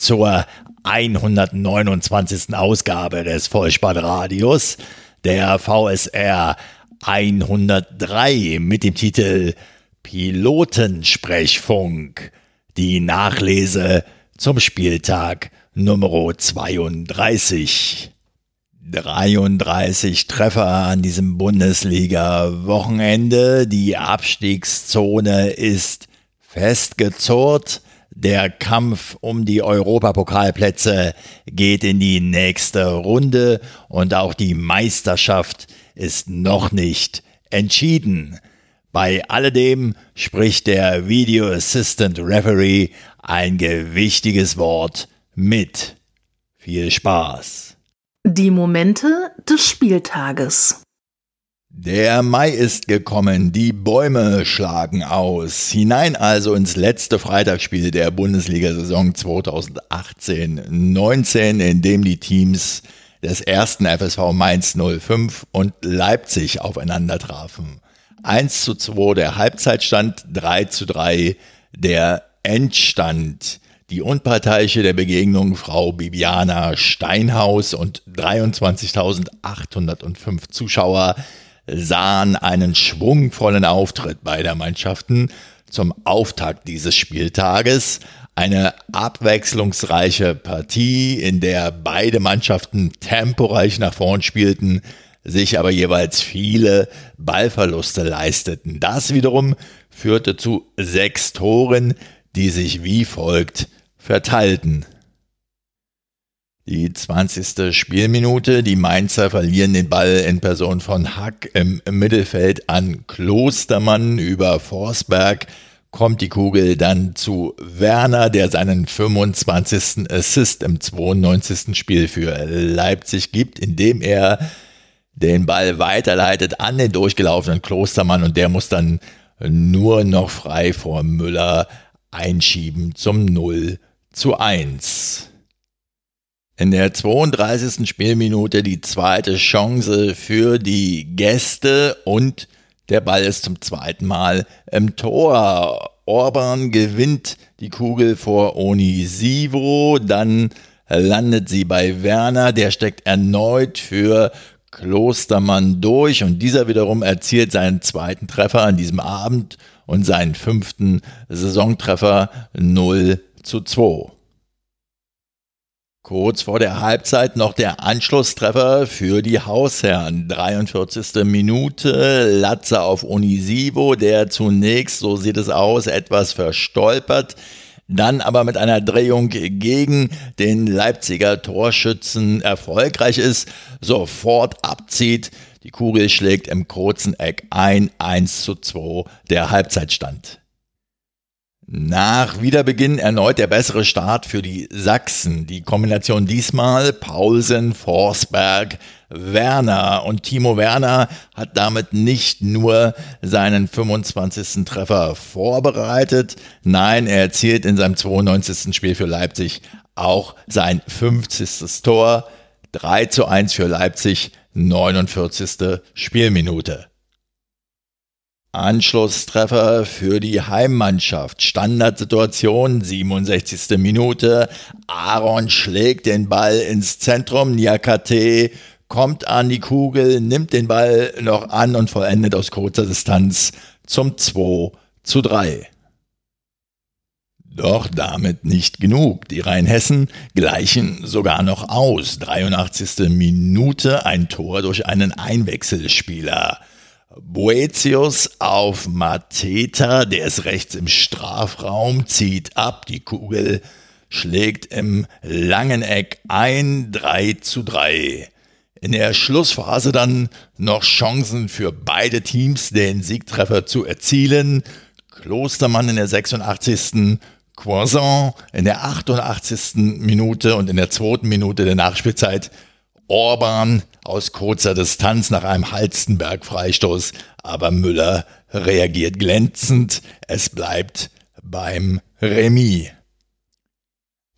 zur 129. Ausgabe des Vollspannradios, der VSR 103 mit dem Titel Pilotensprechfunk. Die Nachlese zum Spieltag Nummer 32. 33 Treffer an diesem Bundesliga-Wochenende. Die Abstiegszone ist festgezurrt. Der Kampf um die Europapokalplätze geht in die nächste Runde und auch die Meisterschaft ist noch nicht entschieden. Bei alledem spricht der Video Assistant Referee ein gewichtiges Wort mit. Viel Spaß. Die Momente des Spieltages. Der Mai ist gekommen, die Bäume schlagen aus. Hinein also ins letzte Freitagsspiel der Bundesliga-Saison 2018-19, in dem die Teams des ersten FSV Mainz 05 und Leipzig aufeinander trafen. 1 zu 2 der Halbzeitstand, 3 zu 3 der Endstand. Die Unparteiische der Begegnung, Frau Bibiana Steinhaus und 23.805 Zuschauer sahen einen schwungvollen Auftritt beider Mannschaften zum Auftakt dieses Spieltages. Eine abwechslungsreiche Partie, in der beide Mannschaften temporeich nach vorn spielten, sich aber jeweils viele Ballverluste leisteten. Das wiederum führte zu sechs Toren, die sich wie folgt verteilten. Die 20. Spielminute, die Mainzer verlieren den Ball in Person von Hack im Mittelfeld an Klostermann über Forsberg, kommt die Kugel dann zu Werner, der seinen 25. Assist im 92. Spiel für Leipzig gibt, indem er den Ball weiterleitet an den durchgelaufenen Klostermann und der muss dann nur noch frei vor Müller einschieben zum 0 zu 1. In der 32. Spielminute die zweite Chance für die Gäste und der Ball ist zum zweiten Mal im Tor. Orban gewinnt die Kugel vor Onisivo, dann landet sie bei Werner, der steckt erneut für Klostermann durch und dieser wiederum erzielt seinen zweiten Treffer an diesem Abend und seinen fünften Saisontreffer 0 zu 2. Kurz vor der Halbzeit noch der Anschlusstreffer für die Hausherren. 43. Minute, Latze auf Unisivo, der zunächst, so sieht es aus, etwas verstolpert, dann aber mit einer Drehung gegen den Leipziger Torschützen erfolgreich ist, sofort abzieht. Die Kugel schlägt im kurzen Eck ein, 1 zu 2 der Halbzeitstand. Nach Wiederbeginn erneut der bessere Start für die Sachsen. Die Kombination diesmal Paulsen, Forsberg, Werner. Und Timo Werner hat damit nicht nur seinen 25. Treffer vorbereitet, nein, er erzielt in seinem 92. Spiel für Leipzig auch sein 50. Tor. 3 zu 1 für Leipzig, 49. Spielminute. Anschlusstreffer für die Heimmannschaft. Standardsituation, 67. Minute. Aaron schlägt den Ball ins Zentrum. Niakate kommt an die Kugel, nimmt den Ball noch an und vollendet aus kurzer Distanz zum 2 zu 3. Doch damit nicht genug. Die Rheinhessen gleichen sogar noch aus. 83. Minute, ein Tor durch einen Einwechselspieler. Boetius auf Mateta, der ist rechts im Strafraum, zieht ab, die Kugel schlägt im langen Eck ein, 3 zu 3. In der Schlussphase dann noch Chancen für beide Teams, den Siegtreffer zu erzielen. Klostermann in der 86. Croissant in der 88. Minute und in der zweiten Minute der Nachspielzeit Orban aus kurzer Distanz nach einem Halstenberg-Freistoß, aber Müller reagiert glänzend. Es bleibt beim Remis.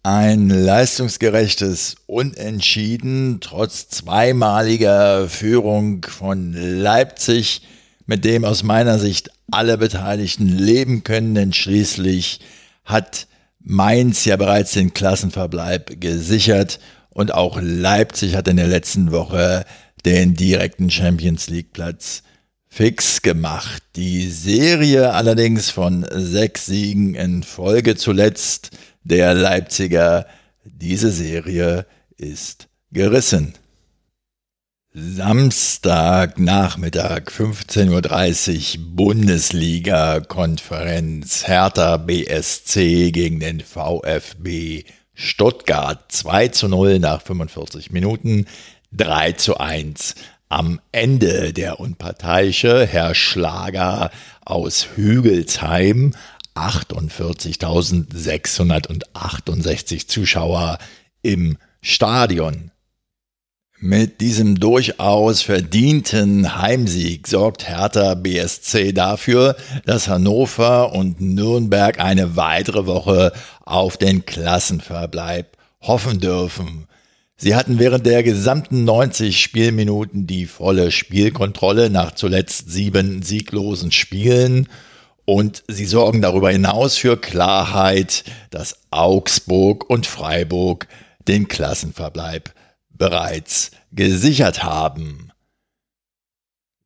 Ein leistungsgerechtes Unentschieden trotz zweimaliger Führung von Leipzig, mit dem aus meiner Sicht alle Beteiligten leben können, denn schließlich hat Mainz ja bereits den Klassenverbleib gesichert und auch Leipzig hat in der letzten Woche den direkten Champions League Platz fix gemacht. Die Serie allerdings von sechs Siegen in Folge zuletzt der Leipziger, diese Serie ist gerissen. Samstagnachmittag 15.30 Uhr Bundesliga-Konferenz Hertha BSC gegen den VfB Stuttgart 2 zu 0 nach 45 Minuten, 3 zu 1 am Ende der unparteiische Herr Schlager aus Hügelsheim 48.668 Zuschauer im Stadion. Mit diesem durchaus verdienten Heimsieg sorgt Hertha BSC dafür, dass Hannover und Nürnberg eine weitere Woche auf den Klassenverbleib hoffen dürfen. Sie hatten während der gesamten 90 Spielminuten die volle Spielkontrolle nach zuletzt sieben sieglosen Spielen und sie sorgen darüber hinaus für Klarheit, dass Augsburg und Freiburg den Klassenverbleib bereits gesichert haben.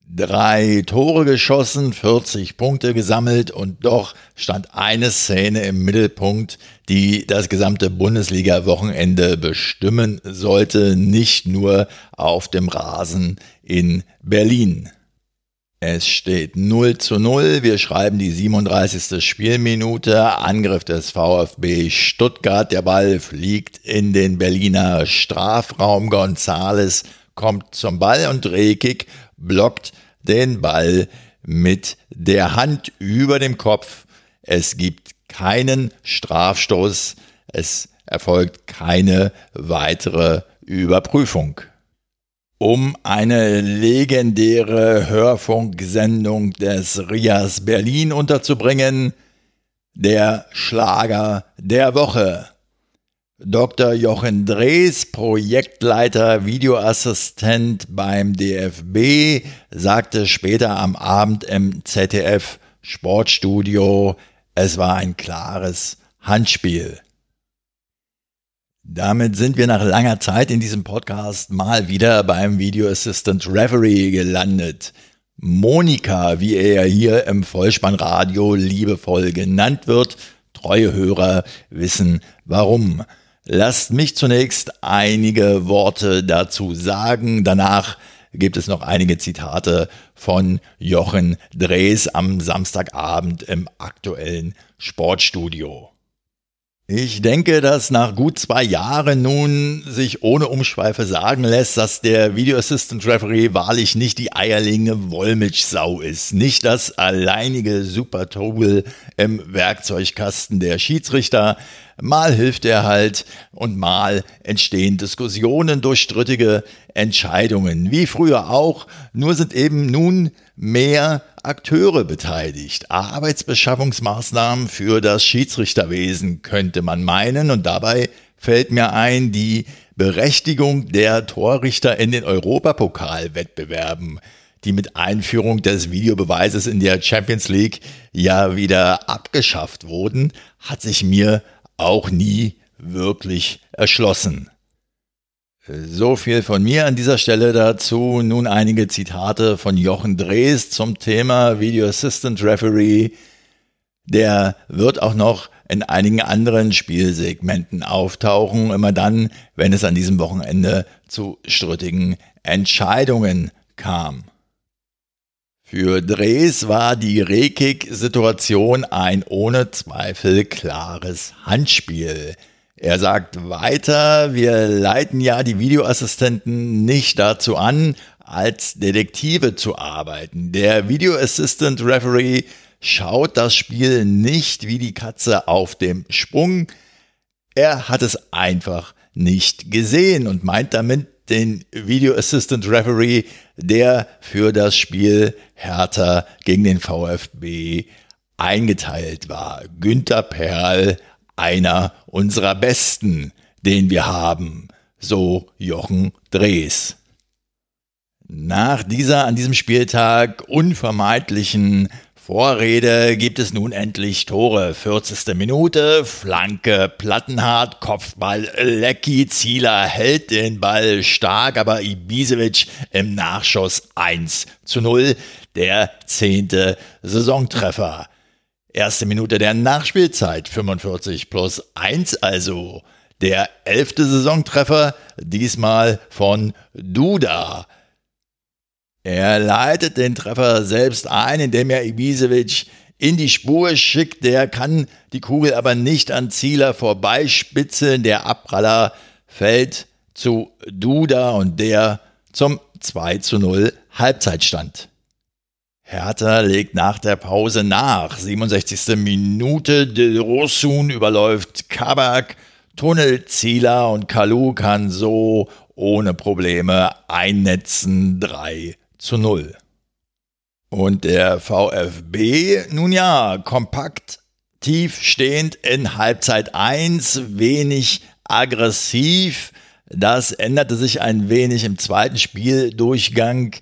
Drei Tore geschossen, 40 Punkte gesammelt und doch stand eine Szene im Mittelpunkt, die das gesamte Bundesliga-Wochenende bestimmen sollte, nicht nur auf dem Rasen in Berlin. Es steht 0 zu 0. Wir schreiben die 37. Spielminute. Angriff des VfB Stuttgart. Der Ball fliegt in den Berliner Strafraum. Gonzales kommt zum Ball und Rekik blockt den Ball mit der Hand über dem Kopf. Es gibt keinen Strafstoß. Es erfolgt keine weitere Überprüfung um eine legendäre Hörfunksendung des Rias Berlin unterzubringen, der Schlager der Woche. Dr. Jochen Drees, Projektleiter, Videoassistent beim DFB, sagte später am Abend im ZDF Sportstudio, es war ein klares Handspiel. Damit sind wir nach langer Zeit in diesem Podcast mal wieder beim Video Assistant Reverie gelandet. Monika, wie er hier im Vollspannradio liebevoll genannt wird, treue Hörer wissen warum. Lasst mich zunächst einige Worte dazu sagen. Danach gibt es noch einige Zitate von Jochen Drees am Samstagabend im aktuellen Sportstudio. Ich denke, dass nach gut zwei Jahren nun sich ohne Umschweife sagen lässt, dass der Video Assistant Referee wahrlich nicht die eierlegende Wollmilchsau ist, nicht das alleinige Super-Tool im Werkzeugkasten der Schiedsrichter. Mal hilft er halt und mal entstehen Diskussionen durch strittige Entscheidungen, wie früher auch, nur sind eben nun mehr Akteure beteiligt. Arbeitsbeschaffungsmaßnahmen für das Schiedsrichterwesen könnte man meinen und dabei fällt mir ein die Berechtigung der Torrichter in den Europapokalwettbewerben, die mit Einführung des Videobeweises in der Champions League ja wieder abgeschafft wurden, hat sich mir auch nie wirklich erschlossen. So viel von mir an dieser Stelle dazu. Nun einige Zitate von Jochen Drees zum Thema Video Assistant Referee. Der wird auch noch in einigen anderen Spielsegmenten auftauchen, immer dann, wenn es an diesem Wochenende zu strittigen Entscheidungen kam. Für Drees war die Rekik-Situation ein ohne Zweifel klares Handspiel. Er sagt weiter, wir leiten ja die Videoassistenten nicht dazu an, als Detektive zu arbeiten. Der Video Assistant Referee schaut das Spiel nicht wie die Katze auf dem Sprung. Er hat es einfach nicht gesehen und meint damit den Video Assistant Referee, der für das Spiel Hertha gegen den VfB eingeteilt war. Günther Perl, einer unserer Besten, den wir haben, so Jochen Drees. Nach dieser an diesem Spieltag unvermeidlichen Vorrede gibt es nun endlich Tore. 40. Minute, Flanke, Plattenhardt, Kopfball, Lecky, Zieler hält den Ball stark, aber Ibisevic im Nachschuss 1 zu 0, der zehnte Saisontreffer. Erste Minute der Nachspielzeit, 45 plus 1 also. Der elfte Saisontreffer, diesmal von Duda. Er leitet den Treffer selbst ein, indem er Ibisevic in die Spur schickt. Der kann die Kugel aber nicht an Zieler vorbeispitzeln. Der Abpraller fällt zu Duda und der zum 2 zu 0 Halbzeitstand. Hertha legt nach der Pause nach. 67. Minute. De Rosun überläuft Kabak. Tunnel Zieler und Kalu kann so ohne Probleme einnetzen. 3 zu 0. Und der VfB, nun ja, kompakt, tief stehend in Halbzeit 1, wenig aggressiv. Das änderte sich ein wenig im zweiten Spieldurchgang.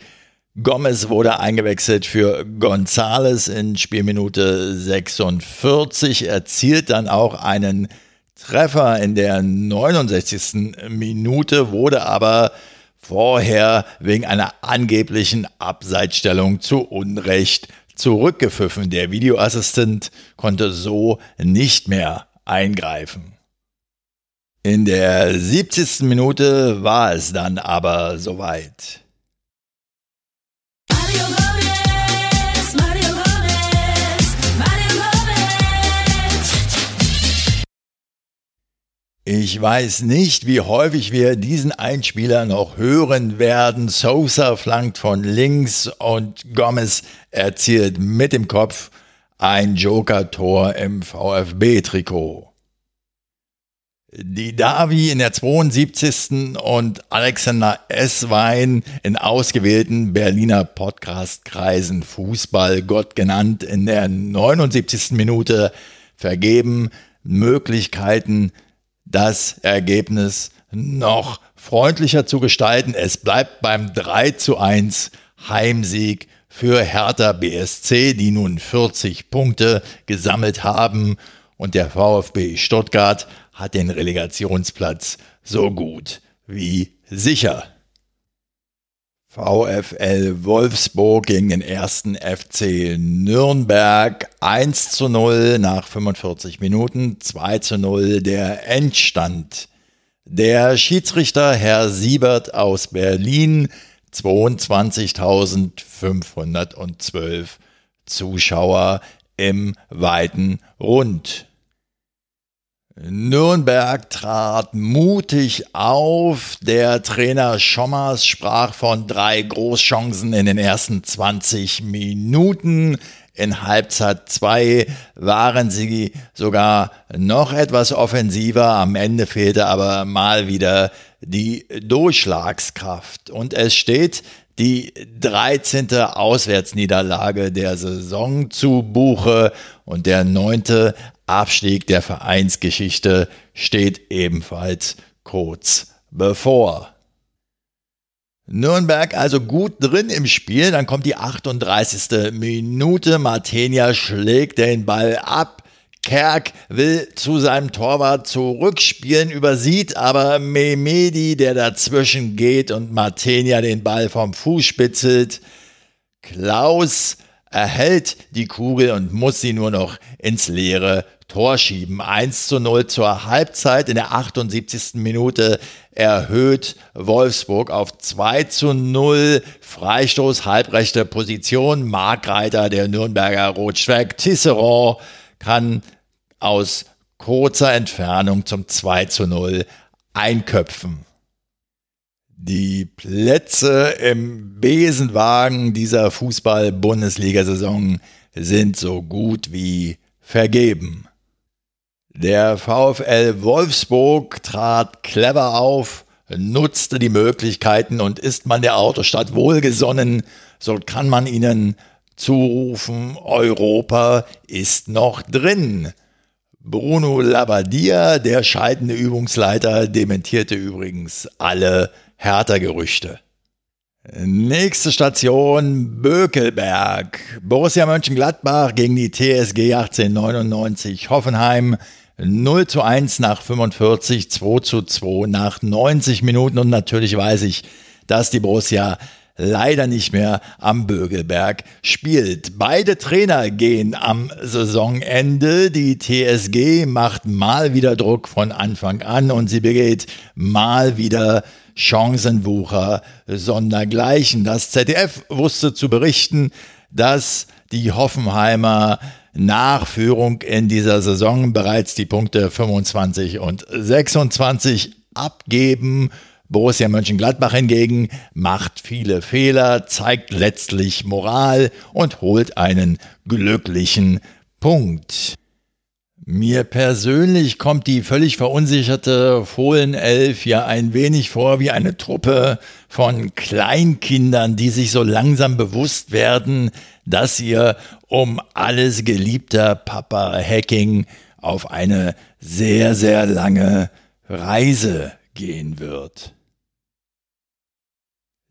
Gomez wurde eingewechselt für Gonzales in Spielminute 46, erzielt dann auch einen Treffer in der 69. Minute, wurde aber vorher wegen einer angeblichen Abseitsstellung zu Unrecht zurückgepfiffen. Der Videoassistent konnte so nicht mehr eingreifen. In der 70. Minute war es dann aber soweit. Ich weiß nicht, wie häufig wir diesen Einspieler noch hören werden. Sosa flankt von links und Gomez erzielt mit dem Kopf ein Joker-Tor im VfB-Trikot. Die Davi in der 72. und Alexander Esswein in ausgewählten Berliner Podcast-Kreisen Fußballgott genannt in der 79. Minute vergeben Möglichkeiten das Ergebnis noch freundlicher zu gestalten. Es bleibt beim 3 zu 1 Heimsieg für Hertha BSC, die nun 40 Punkte gesammelt haben und der VfB Stuttgart hat den Relegationsplatz so gut wie sicher. VfL Wolfsburg gegen den ersten FC Nürnberg 1 zu 0 nach 45 Minuten, 2 zu 0 der Endstand. Der Schiedsrichter Herr Siebert aus Berlin, 22.512 Zuschauer im weiten Rund. Nürnberg trat mutig auf. Der Trainer Schommers sprach von drei Großchancen in den ersten 20 Minuten. In Halbzeit 2 waren sie sogar noch etwas offensiver. Am Ende fehlte aber mal wieder die Durchschlagskraft. Und es steht die 13. Auswärtsniederlage der Saison zu Buche und der neunte Abstieg der Vereinsgeschichte steht ebenfalls kurz bevor. Nürnberg also gut drin im Spiel, dann kommt die 38. Minute, Martenia schlägt den Ball ab, Kerk will zu seinem Torwart zurückspielen, übersieht aber Mehmedi, der dazwischen geht und Martenia den Ball vom Fuß spitzelt. Klaus erhält die Kugel und muss sie nur noch ins leere Tor schieben. 1 zu 0 zur Halbzeit in der 78. Minute erhöht Wolfsburg auf 2 zu 0. Freistoß, halbrechte Position. Markreiter der Nürnberger Rotschweig Tisserand kann aus kurzer Entfernung zum 2 zu 0 einköpfen. Die Plätze im Besenwagen dieser Fußball-Bundesliga-Saison sind so gut wie vergeben. Der VfL Wolfsburg trat clever auf, nutzte die Möglichkeiten und ist man der Autostadt wohlgesonnen, so kann man ihnen zurufen, Europa ist noch drin. Bruno Labbadia, der scheidende Übungsleiter, dementierte übrigens alle Hertha-Gerüchte. Nächste Station Bökelberg. Borussia Mönchengladbach gegen die TSG 1899 Hoffenheim. 0 zu 1 nach 45, 2 zu 2 nach 90 Minuten und natürlich weiß ich, dass die Borussia leider nicht mehr am Bögelberg spielt. Beide Trainer gehen am Saisonende. Die TSG macht mal wieder Druck von Anfang an und sie begeht mal wieder Chancenwucher sondergleichen. Das ZDF wusste zu berichten, dass die Hoffenheimer nach Führung in dieser Saison bereits die Punkte 25 und 26 abgeben. Borussia Mönchengladbach hingegen macht viele Fehler, zeigt letztlich Moral und holt einen glücklichen Punkt. Mir persönlich kommt die völlig verunsicherte Fohlenelf ja ein wenig vor wie eine Truppe von Kleinkindern, die sich so langsam bewusst werden, dass ihr um alles geliebter Papa Hacking auf eine sehr, sehr lange Reise gehen wird.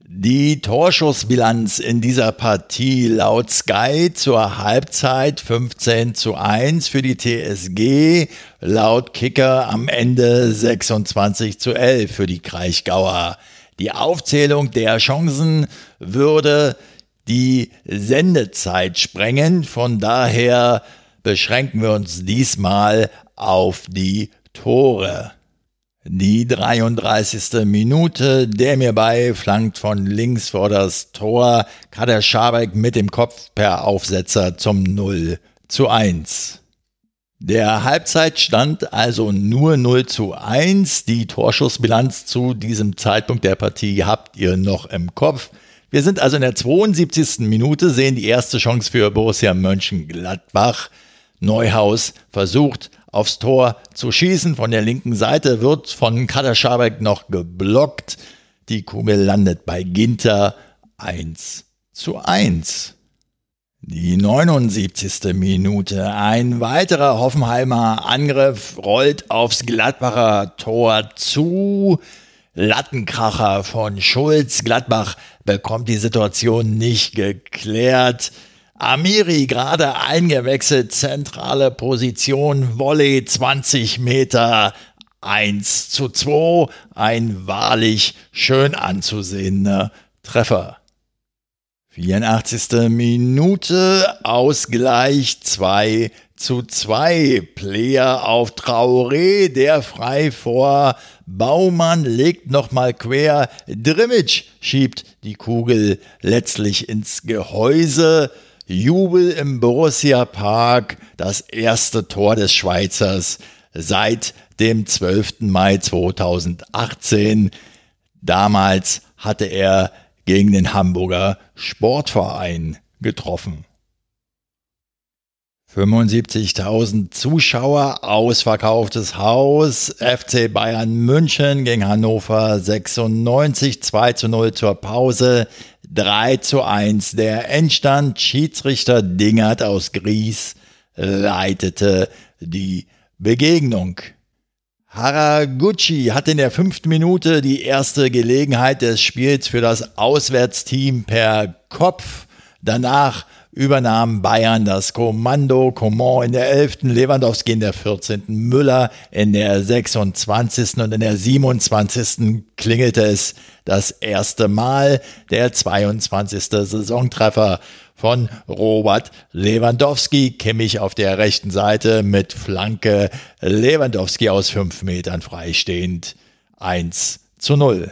Die Torschussbilanz in dieser Partie laut Sky zur Halbzeit 15 zu 1 für die TSG, laut Kicker am Ende 26 zu 11 für die Kraichgauer. Die Aufzählung der Chancen würde die Sendezeit sprengen, von daher beschränken wir uns diesmal auf die Tore. Die 33. Minute, der mir bei, flankt von links vor das Tor, Kader Schabek mit dem Kopf per Aufsetzer zum 0 zu 1. Der Halbzeitstand also nur 0 zu 1. Die Torschussbilanz zu diesem Zeitpunkt der Partie habt ihr noch im Kopf. Wir sind also in der 72. Minute, sehen die erste Chance für Borussia Mönchengladbach. Neuhaus versucht aufs Tor zu schießen. Von der linken Seite wird von Kader Schabek noch geblockt. Die Kugel landet bei Ginter 1 zu 1. Die 79. Minute. Ein weiterer Hoffenheimer Angriff rollt aufs Gladbacher Tor zu. Lattenkracher von Schulz. Gladbach bekommt die Situation nicht geklärt. Amiri gerade eingewechselt, zentrale Position, Volley 20 Meter, 1 zu 2, ein wahrlich schön anzusehender Treffer. 84. Minute, Ausgleich 2 zu 2. Player auf Traoré, der frei vor Baumann legt nochmal quer. Drimmitsch schiebt die Kugel letztlich ins Gehäuse. Jubel im Borussia Park, das erste Tor des Schweizers seit dem 12. Mai 2018. Damals hatte er gegen den Hamburger Sportverein getroffen. 75.000 Zuschauer, ausverkauftes Haus, FC Bayern München gegen Hannover 96, 2 zu 0 zur Pause, 3 zu 1 der Endstand, Schiedsrichter Dingert aus Gries leitete die Begegnung. Haraguchi hat in der fünften Minute die erste Gelegenheit des Spiels für das Auswärtsteam per Kopf. Danach übernahm Bayern das Kommando. Coman in der 11., Lewandowski in der 14., Müller in der 26. und in der 27. klingelte es das erste Mal. Der 22. Saisontreffer von Robert Lewandowski. Kimmich auf der rechten Seite mit Flanke. Lewandowski aus fünf Metern freistehend. 1 zu 0.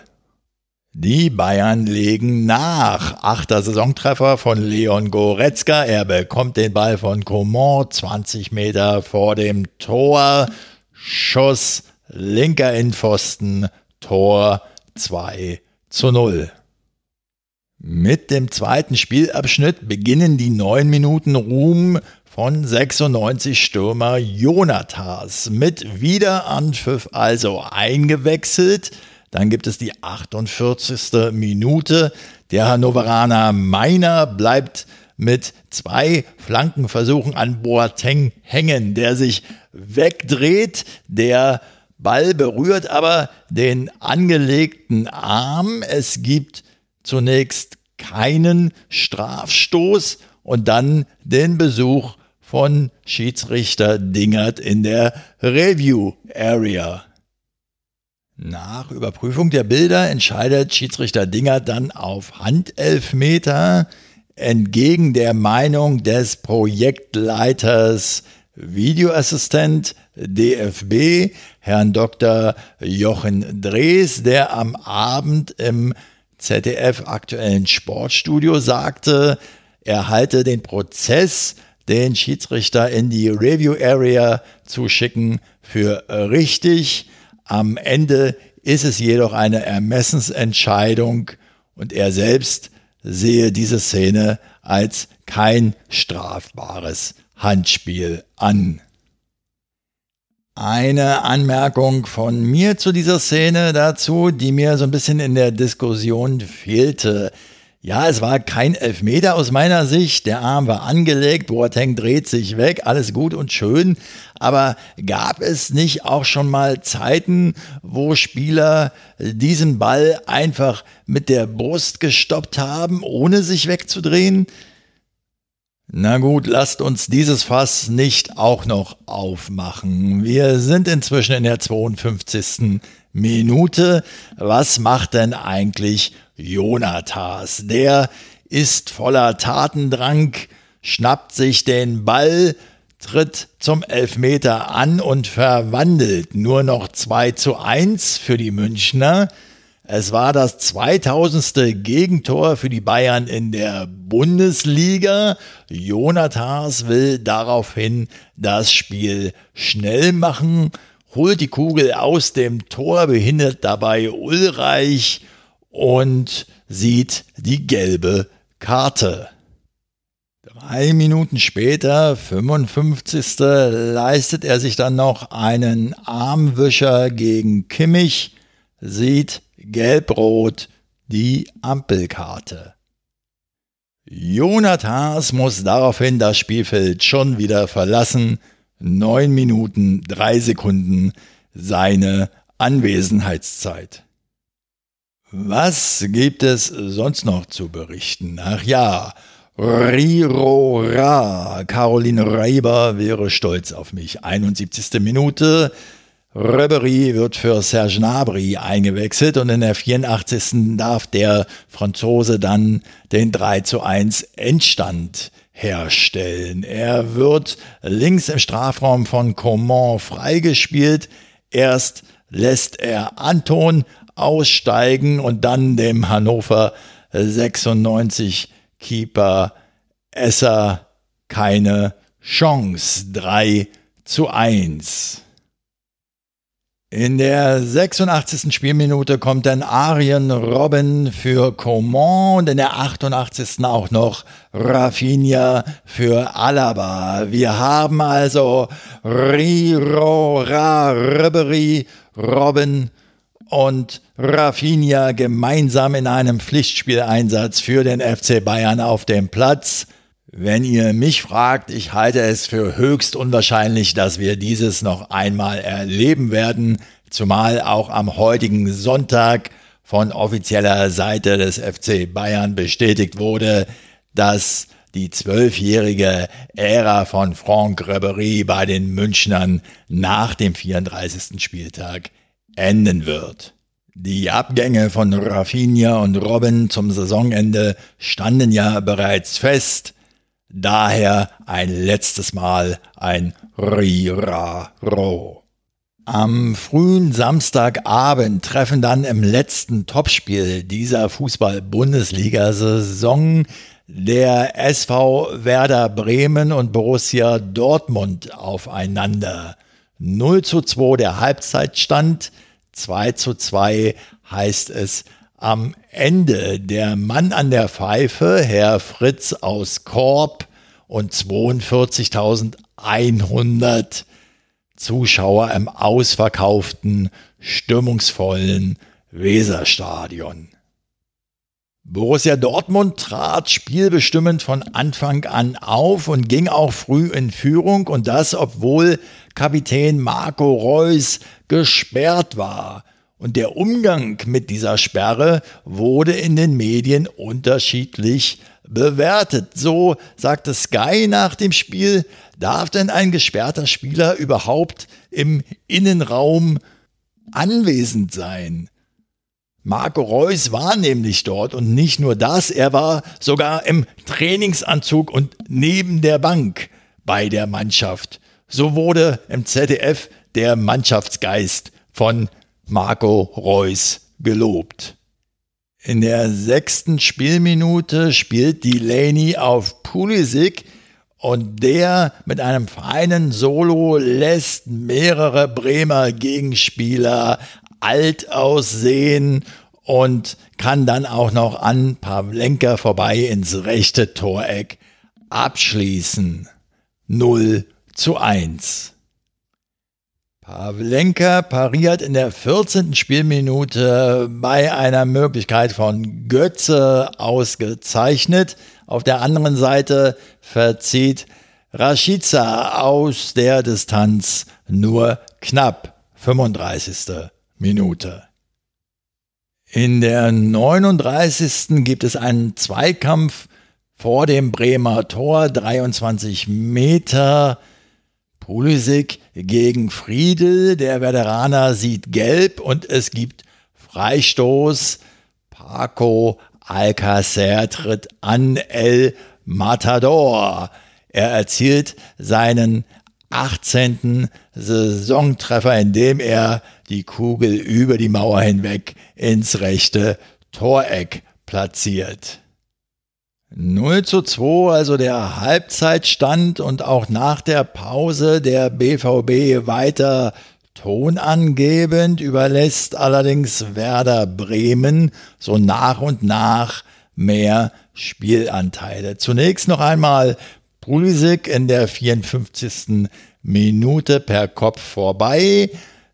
Die Bayern legen nach. Achter Saisontreffer von Leon Goretzka. Er bekommt den Ball von Coman 20 Meter vor dem Tor. Schuss linker Innenpfosten. Tor 2 zu 0. Mit dem zweiten Spielabschnitt beginnen die neun Minuten Ruhm von 96 Stürmer Jonathas mit Wiederanpfiff also eingewechselt. Dann gibt es die 48. Minute. Der Hannoveraner Meiner bleibt mit zwei Flankenversuchen an Boateng hängen, der sich wegdreht, der Ball berührt aber den angelegten Arm. Es gibt zunächst keinen Strafstoß und dann den Besuch von Schiedsrichter Dingert in der Review Area. Nach Überprüfung der Bilder entscheidet Schiedsrichter Dingert dann auf Handelfmeter entgegen der Meinung des Projektleiters Videoassistent DFB, Herrn Dr. Jochen Drees, der am Abend im ZDF aktuellen Sportstudio sagte, er halte den Prozess, den Schiedsrichter in die Review Area zu schicken, für richtig. Am Ende ist es jedoch eine Ermessensentscheidung und er selbst sehe diese Szene als kein strafbares Handspiel an. Eine Anmerkung von mir zu dieser Szene dazu, die mir so ein bisschen in der Diskussion fehlte. Ja, es war kein Elfmeter aus meiner Sicht. Der Arm war angelegt, Boateng dreht sich weg, alles gut und schön. Aber gab es nicht auch schon mal Zeiten, wo Spieler diesen Ball einfach mit der Brust gestoppt haben, ohne sich wegzudrehen? Na gut, lasst uns dieses Fass nicht auch noch aufmachen. Wir sind inzwischen in der 52. Minute. Was macht denn eigentlich Jonathas. Der ist voller Tatendrang, schnappt sich den Ball, tritt zum Elfmeter an und verwandelt nur noch 2 zu 1 für die Münchner. Es war das 2000. Gegentor für die Bayern in der Bundesliga. Jonathas will daraufhin das Spiel schnell machen, holt die Kugel aus dem Tor, behindert dabei Ulreich und sieht die gelbe Karte. Drei Minuten später, 55. leistet er sich dann noch einen Armwischer gegen Kimmich, sieht gelb-rot die Ampelkarte. Jonathas muss daraufhin das Spielfeld schon wieder verlassen. Neun Minuten, drei Sekunden seine Anwesenheitszeit. Was gibt es sonst noch zu berichten? Ach ja, Rirora. Caroline Reiber wäre stolz auf mich. 71. Minute. Röbery wird für Serge Gnabry eingewechselt und in der 84. darf der Franzose dann den 3 zu 1 Endstand herstellen. Er wird links im Strafraum von Coman freigespielt. Erst lässt er Anton aussteigen und dann dem Hannover 96 Keeper Esser keine Chance. 3 zu 1. In der 86. Spielminute kommt dann Arjen Robben für Coman und in der 88. auch noch Rafinha für Alaba. Wir haben also Riro, Ra, Ribery, Robben und Rafinha gemeinsam in einem Pflichtspieleinsatz für den FC Bayern auf dem Platz. Wenn ihr mich fragt, ich halte es für höchst unwahrscheinlich, dass wir dieses noch einmal erleben werden, zumal auch am heutigen Sonntag von offizieller Seite des FC Bayern bestätigt wurde, dass die zwölfjährige Ära von Franck Ribery bei den Münchnern nach dem 34. Spieltag enden wird. Die Abgänge von Rafinha und Robin zum Saisonende standen ja bereits fest. Daher ein letztes Mal ein Riraro. Am frühen Samstagabend treffen dann im letzten Topspiel dieser Fußball-Bundesliga-Saison der SV Werder Bremen und Borussia Dortmund aufeinander. 0 zu 2 der Halbzeitstand, 2 zu 2 heißt es am Ende der Mann an der Pfeife, Herr Fritz aus Korb und 42.100 Zuschauer im ausverkauften, stimmungsvollen Weserstadion. Borussia Dortmund trat spielbestimmend von Anfang an auf und ging auch früh in Führung und das, obwohl Kapitän Marco Reus gesperrt war. Und der Umgang mit dieser Sperre wurde in den Medien unterschiedlich bewertet. So sagte Sky nach dem Spiel, darf denn ein gesperrter Spieler überhaupt im Innenraum anwesend sein? Marco Reus war nämlich dort und nicht nur das, er war sogar im Trainingsanzug und neben der Bank bei der Mannschaft. So wurde im ZDF der Mannschaftsgeist von Marco Reus gelobt. In der sechsten Spielminute spielt Delaney auf Pulisic und der mit einem feinen Solo lässt mehrere Bremer Gegenspieler alt aussehen und kann dann auch noch an Pavlenka vorbei ins rechte Toreck abschließen. 0 zu 1. Pavlenka pariert in der 14. Spielminute bei einer Möglichkeit von Götze ausgezeichnet. Auf der anderen Seite verzieht Rashica aus der Distanz nur knapp 35. Minute. In der 39. gibt es einen Zweikampf vor dem Bremer Tor, 23 Meter. Pulisic gegen Friedel, der Veteraner sieht gelb und es gibt Freistoß. Paco Alcacer tritt an El Matador. Er erzielt seinen 18. Saisontreffer, indem er die Kugel über die Mauer hinweg ins rechte Toreck platziert. 0 zu 2, also der Halbzeitstand und auch nach der Pause der BVB weiter tonangebend, überlässt allerdings Werder Bremen so nach und nach mehr Spielanteile. Zunächst noch einmal Pulisic in der 54. Minute per Kopf vorbei.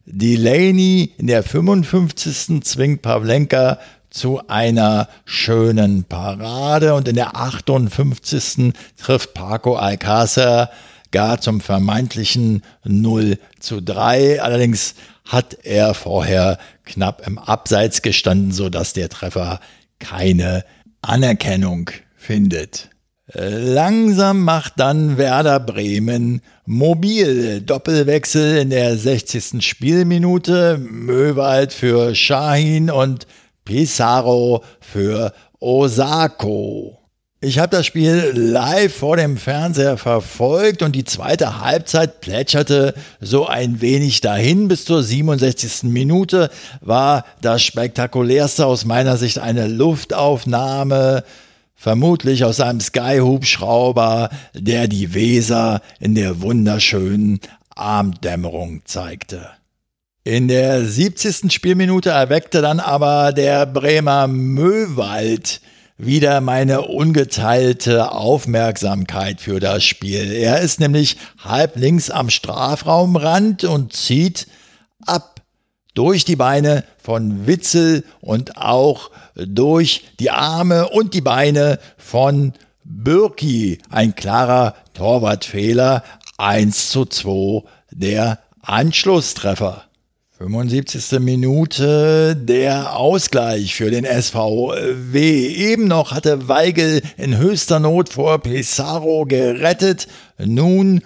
Delaney in der 55. zwingt Pavlenka zu einer schönen Parade und in der 58. trifft Paco Alcácer gar zum vermeintlichen 0 zu 3. Allerdings hat er vorher knapp im Abseits gestanden, sodass der Treffer keine Anerkennung findet. Langsam macht dann Werder Bremen mobil. Doppelwechsel in der 60. Spielminute. Möwald für Shahin und Pizarro für Osako. Ich habe das Spiel live vor dem Fernseher verfolgt und die zweite Halbzeit plätscherte so ein wenig dahin. Bis zur 67. Minute war das spektakulärste aus meiner Sicht eine Luftaufnahme vermutlich aus einem Sky-Hubschrauber, der die Weser in der wunderschönen Abenddämmerung zeigte. In der 70. Spielminute erweckte dann aber der Bremer Möwald wieder meine ungeteilte Aufmerksamkeit für das Spiel. Er ist nämlich halb links am Strafraumrand und zieht ab durch die Beine von Witzel und auch durch die Arme und die Beine von Birki. Ein klarer Torwartfehler. 1 zu 2 der Anschlusstreffer. 75. Minute der Ausgleich für den SVW. Eben noch hatte Weigel in höchster Not vor Pesaro gerettet. Nun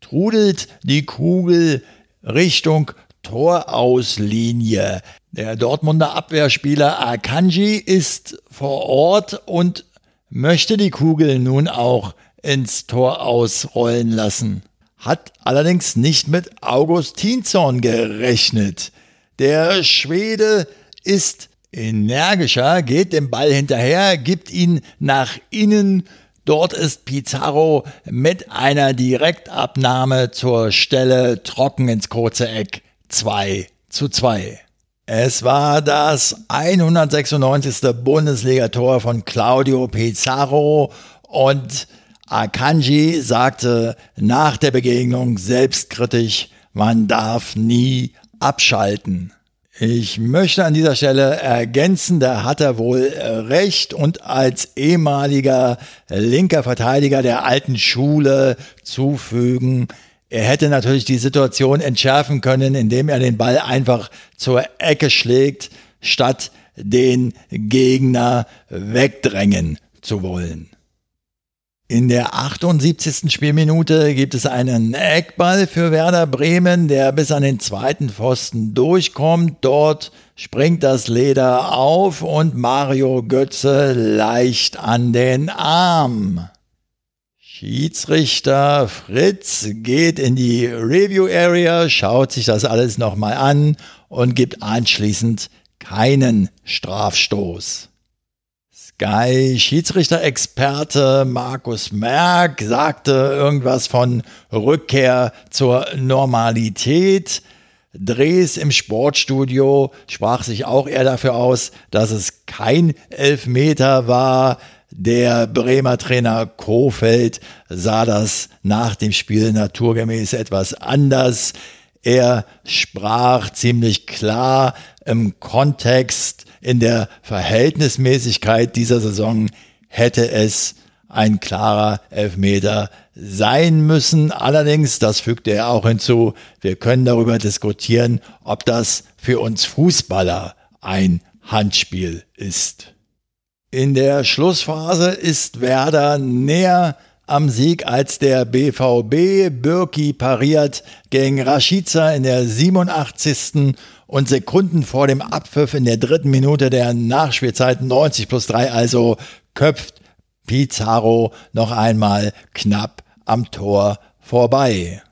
trudelt die Kugel Richtung Torauslinie. Der Dortmunder Abwehrspieler Akanji ist vor Ort und möchte die Kugel nun auch ins Tor ausrollen lassen. Hat allerdings nicht mit Augustinsson gerechnet. Der Schwede ist energischer, geht dem Ball hinterher, gibt ihn nach innen. Dort ist Pizarro mit einer Direktabnahme zur Stelle trocken ins kurze Eck 2 zu 2. Es war das 196. Bundesligator von Claudio Pizarro und Akanji sagte nach der Begegnung selbstkritisch, man darf nie abschalten. Ich möchte an dieser Stelle ergänzen, da hat er wohl recht und als ehemaliger linker Verteidiger der alten Schule zufügen, er hätte natürlich die Situation entschärfen können, indem er den Ball einfach zur Ecke schlägt, statt den Gegner wegdrängen zu wollen. In der 78. Spielminute gibt es einen Eckball für Werder Bremen, der bis an den zweiten Pfosten durchkommt. Dort springt das Leder auf und Mario Götze leicht an den Arm. Schiedsrichter Fritz geht in die Review Area, schaut sich das alles nochmal an und gibt anschließend keinen Strafstoß. Sky Schiedsrichter-Experte Markus Merck sagte irgendwas von Rückkehr zur Normalität. Dres im Sportstudio sprach sich auch eher dafür aus, dass es kein Elfmeter war. Der Bremer Trainer Kofeld sah das nach dem Spiel naturgemäß etwas anders. Er sprach ziemlich klar im Kontext, in der Verhältnismäßigkeit dieser Saison hätte es ein klarer Elfmeter sein müssen. Allerdings, das fügte er auch hinzu, wir können darüber diskutieren, ob das für uns Fußballer ein Handspiel ist. In der Schlussphase ist Werder näher am Sieg als der BVB. Birki pariert gegen Rashica in der 87. und Sekunden vor dem Abpfiff in der dritten Minute der Nachspielzeit 90 plus 3 also köpft Pizarro noch einmal knapp am Tor vorbei.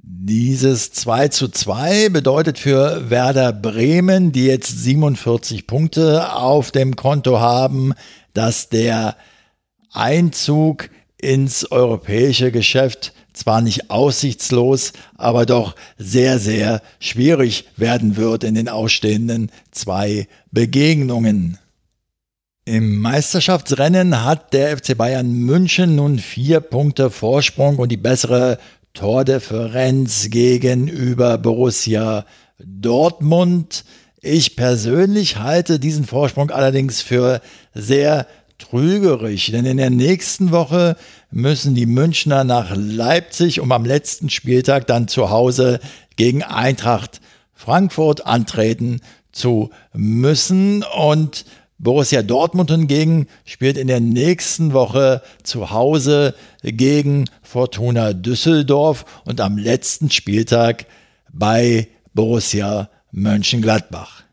Dieses 2 zu 2 bedeutet für Werder Bremen, die jetzt 47 Punkte auf dem Konto haben, dass der Einzug ins europäische Geschäft zwar nicht aussichtslos, aber doch sehr, sehr schwierig werden wird in den ausstehenden zwei Begegnungen. Im Meisterschaftsrennen hat der FC Bayern München nun vier Punkte Vorsprung und die bessere Tordifferenz gegenüber Borussia Dortmund. Ich persönlich halte diesen Vorsprung allerdings für sehr trügerisch, denn in der nächsten Woche müssen die Münchner nach Leipzig, um am letzten Spieltag dann zu Hause gegen Eintracht Frankfurt antreten zu müssen. Und Borussia Dortmund hingegen spielt in der nächsten Woche zu Hause gegen Fortuna Düsseldorf und am letzten Spieltag bei Borussia Mönchengladbach.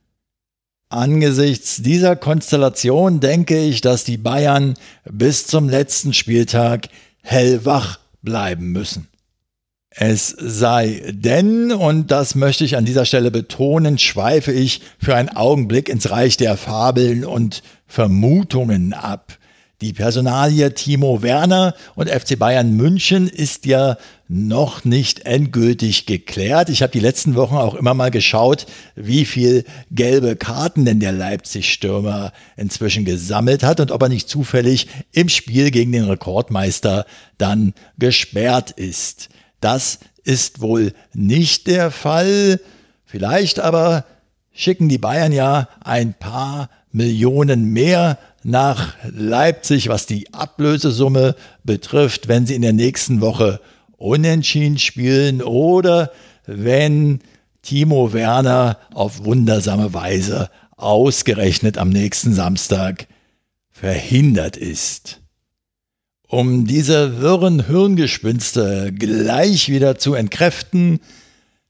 Angesichts dieser Konstellation denke ich, dass die Bayern bis zum letzten Spieltag hellwach bleiben müssen. Es sei denn, und das möchte ich an dieser Stelle betonen, schweife ich für einen Augenblick ins Reich der Fabeln und Vermutungen ab. Die Personalie Timo Werner und FC Bayern München ist ja noch nicht endgültig geklärt. Ich habe die letzten Wochen auch immer mal geschaut, wie viel gelbe Karten denn der Leipzig-Stürmer inzwischen gesammelt hat und ob er nicht zufällig im Spiel gegen den Rekordmeister dann gesperrt ist. Das ist wohl nicht der Fall. Vielleicht aber schicken die Bayern ja ein paar Millionen mehr nach Leipzig, was die Ablösesumme betrifft, wenn sie in der nächsten Woche unentschieden spielen oder wenn Timo Werner auf wundersame Weise ausgerechnet am nächsten Samstag verhindert ist. Um diese wirren Hirngespinste gleich wieder zu entkräften,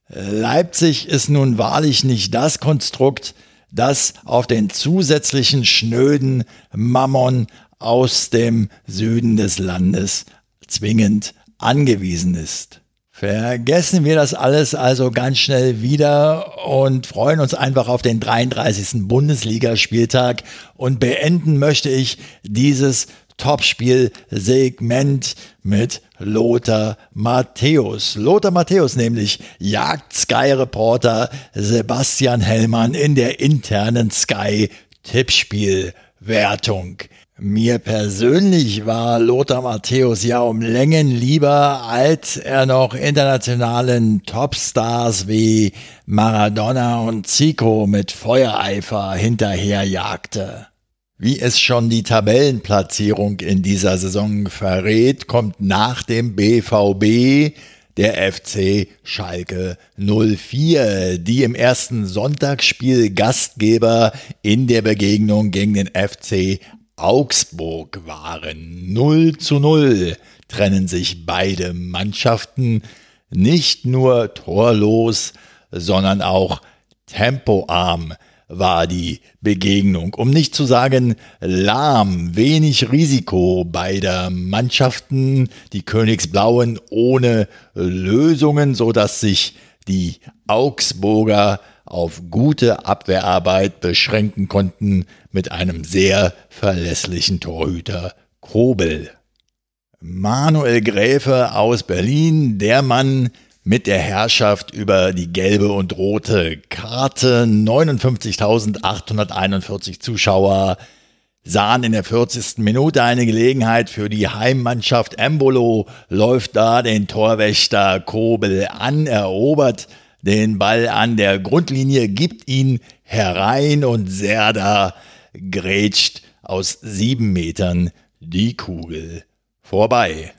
Leipzig ist nun wahrlich nicht das Konstrukt, das auf den zusätzlichen schnöden Mammon aus dem Süden des Landes zwingend angewiesen ist. Vergessen wir das alles also ganz schnell wieder und freuen uns einfach auf den 33. Bundesligaspieltag und beenden möchte ich dieses Topspiel-Segment mit Lothar Matthäus. Lothar Matthäus nämlich jagt Sky-Reporter Sebastian Hellmann in der internen Sky-Tippspielwertung. Mir persönlich war Lothar Matthäus ja um Längen lieber, als er noch internationalen Topstars wie Maradona und Zico mit Feuereifer hinterherjagte. Wie es schon die Tabellenplatzierung in dieser Saison verrät, kommt nach dem BVB der FC Schalke 04, die im ersten Sonntagsspiel Gastgeber in der Begegnung gegen den FC Augsburg waren. 0 zu 0 trennen sich beide Mannschaften nicht nur torlos, sondern auch tempoarm war die Begegnung, um nicht zu sagen lahm, wenig Risiko beider Mannschaften, die Königsblauen ohne Lösungen, so dass sich die Augsburger auf gute Abwehrarbeit beschränken konnten mit einem sehr verlässlichen Torhüter Kobel. Manuel Gräfe aus Berlin, der Mann, mit der Herrschaft über die gelbe und rote Karte. 59.841 Zuschauer sahen in der 40. Minute eine Gelegenheit für die Heimmannschaft. Embolo läuft da den Torwächter Kobel an, erobert den Ball an der Grundlinie, gibt ihn herein und Serda grätscht aus sieben Metern die Kugel vorbei.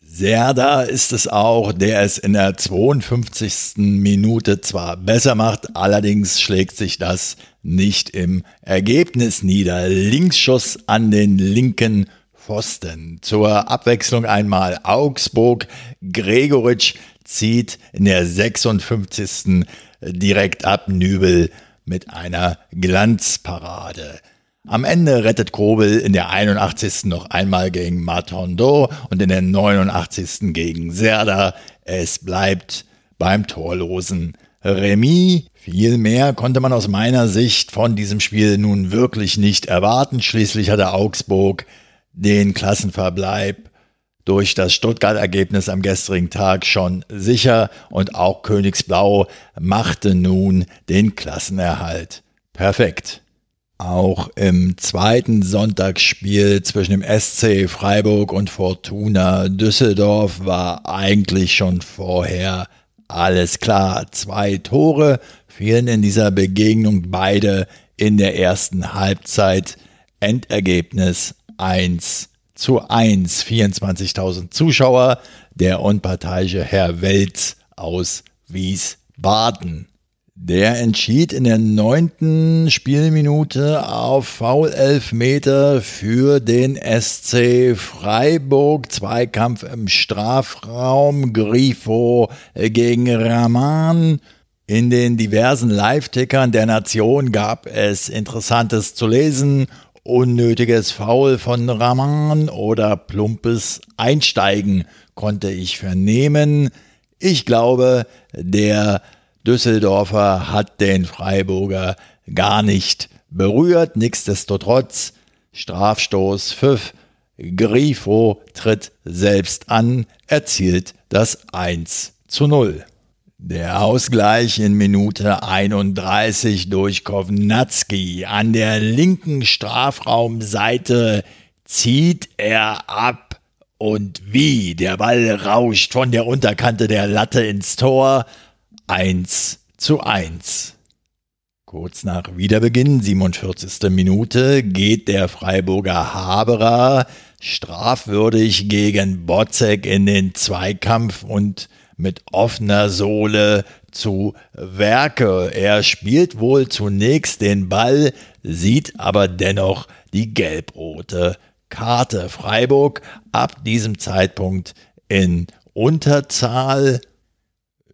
Serda ist es auch, der es in der 52. Minute zwar besser macht, allerdings schlägt sich das nicht im Ergebnis nieder. Linksschuss an den linken Pfosten. Zur Abwechslung einmal Augsburg. Gregoritsch zieht in der 56. direkt ab. Nübel mit einer Glanzparade. Am Ende rettet Kobel in der 81. noch einmal gegen Matondo und in der 89. gegen Serda. Es bleibt beim torlosen Remis. Viel mehr konnte man aus meiner Sicht von diesem Spiel nun wirklich nicht erwarten. Schließlich hatte Augsburg den Klassenverbleib durch das Stuttgart-Ergebnis am gestrigen Tag schon sicher und auch Königsblau machte nun den Klassenerhalt perfekt. Auch im zweiten Sonntagsspiel zwischen dem SC Freiburg und Fortuna Düsseldorf war eigentlich schon vorher alles klar. Zwei Tore fielen in dieser Begegnung beide in der ersten Halbzeit. Endergebnis 1 zu 1. 24.000 Zuschauer. Der unparteiische Herr Welz aus Wiesbaden. Der entschied in der neunten Spielminute auf Foul Meter für den SC Freiburg. Zweikampf im Strafraum. Grifo gegen Rahman. In den diversen Live-Tickern der Nation gab es Interessantes zu lesen. Unnötiges Foul von Rahman oder plumpes Einsteigen konnte ich vernehmen. Ich glaube, der Düsseldorfer hat den Freiburger gar nicht berührt. Nichtsdestotrotz Strafstoß Pfiff. Grifo tritt selbst an, erzielt das 1 zu 0. Der Ausgleich in Minute 31 durch Kovnatski. An der linken Strafraumseite zieht er ab und wie der Ball rauscht von der Unterkante der Latte ins Tor. 1 zu 1. Kurz nach Wiederbeginn, 47. Minute, geht der Freiburger Haberer strafwürdig gegen Botzek in den Zweikampf und mit offener Sohle zu Werke. Er spielt wohl zunächst den Ball, sieht aber dennoch die gelb-rote Karte. Freiburg ab diesem Zeitpunkt in Unterzahl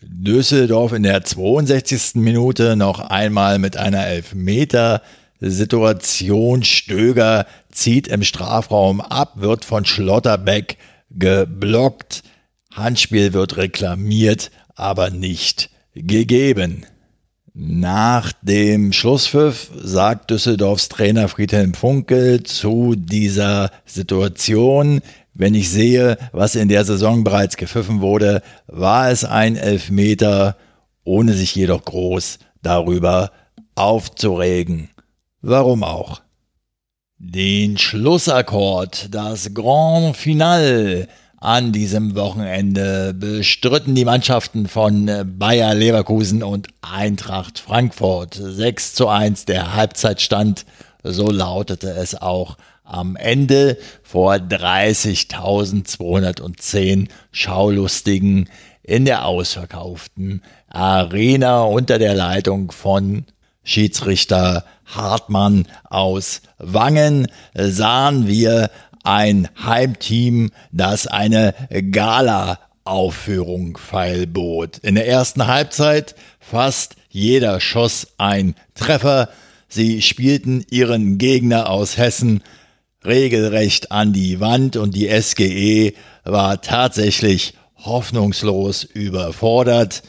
Düsseldorf in der 62. Minute noch einmal mit einer Elfmeter-Situation. Stöger zieht im Strafraum ab, wird von Schlotterbeck geblockt. Handspiel wird reklamiert, aber nicht gegeben. Nach dem Schlusspfiff sagt Düsseldorfs Trainer Friedhelm Funkel zu dieser Situation, Wenn ich sehe, was in der Saison bereits gepfiffen wurde, war es ein Elfmeter, ohne sich jedoch groß darüber aufzuregen. Warum auch? Den Schlussakkord, das Grand Finale an diesem Wochenende bestritten die Mannschaften von Bayer Leverkusen und Eintracht Frankfurt. 6 zu 1 der Halbzeitstand, so lautete es auch am Ende vor 30.210 Schaulustigen in der ausverkauften Arena unter der Leitung von Schiedsrichter Hartmann aus Wangen sahen wir ein Heimteam, das eine Gala-Aufführung feilbot. In der ersten Halbzeit fast jeder schoss ein Treffer. Sie spielten ihren Gegner aus Hessen regelrecht an die Wand und die SGE war tatsächlich hoffnungslos überfordert.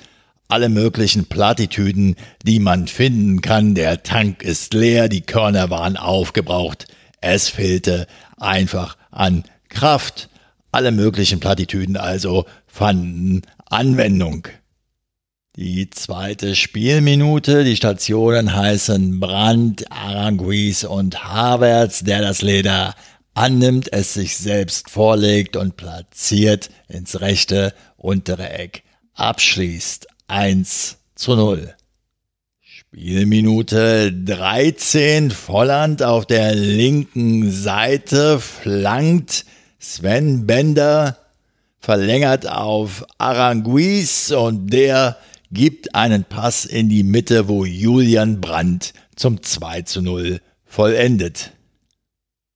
Alle möglichen Plattitüden, die man finden kann, der Tank ist leer, die Körner waren aufgebraucht, es fehlte einfach an Kraft. Alle möglichen Plattitüden also fanden Anwendung. Die zweite Spielminute, die Stationen heißen Brandt, Aranguiz und Havertz, der das Leder annimmt, es sich selbst vorlegt und platziert ins rechte untere Eck abschließt. 1 zu 0. Spielminute 13, Volland auf der linken Seite flankt Sven Bender, verlängert auf Aranguiz und der gibt einen Pass in die Mitte, wo Julian Brandt zum 2 zu 0 vollendet.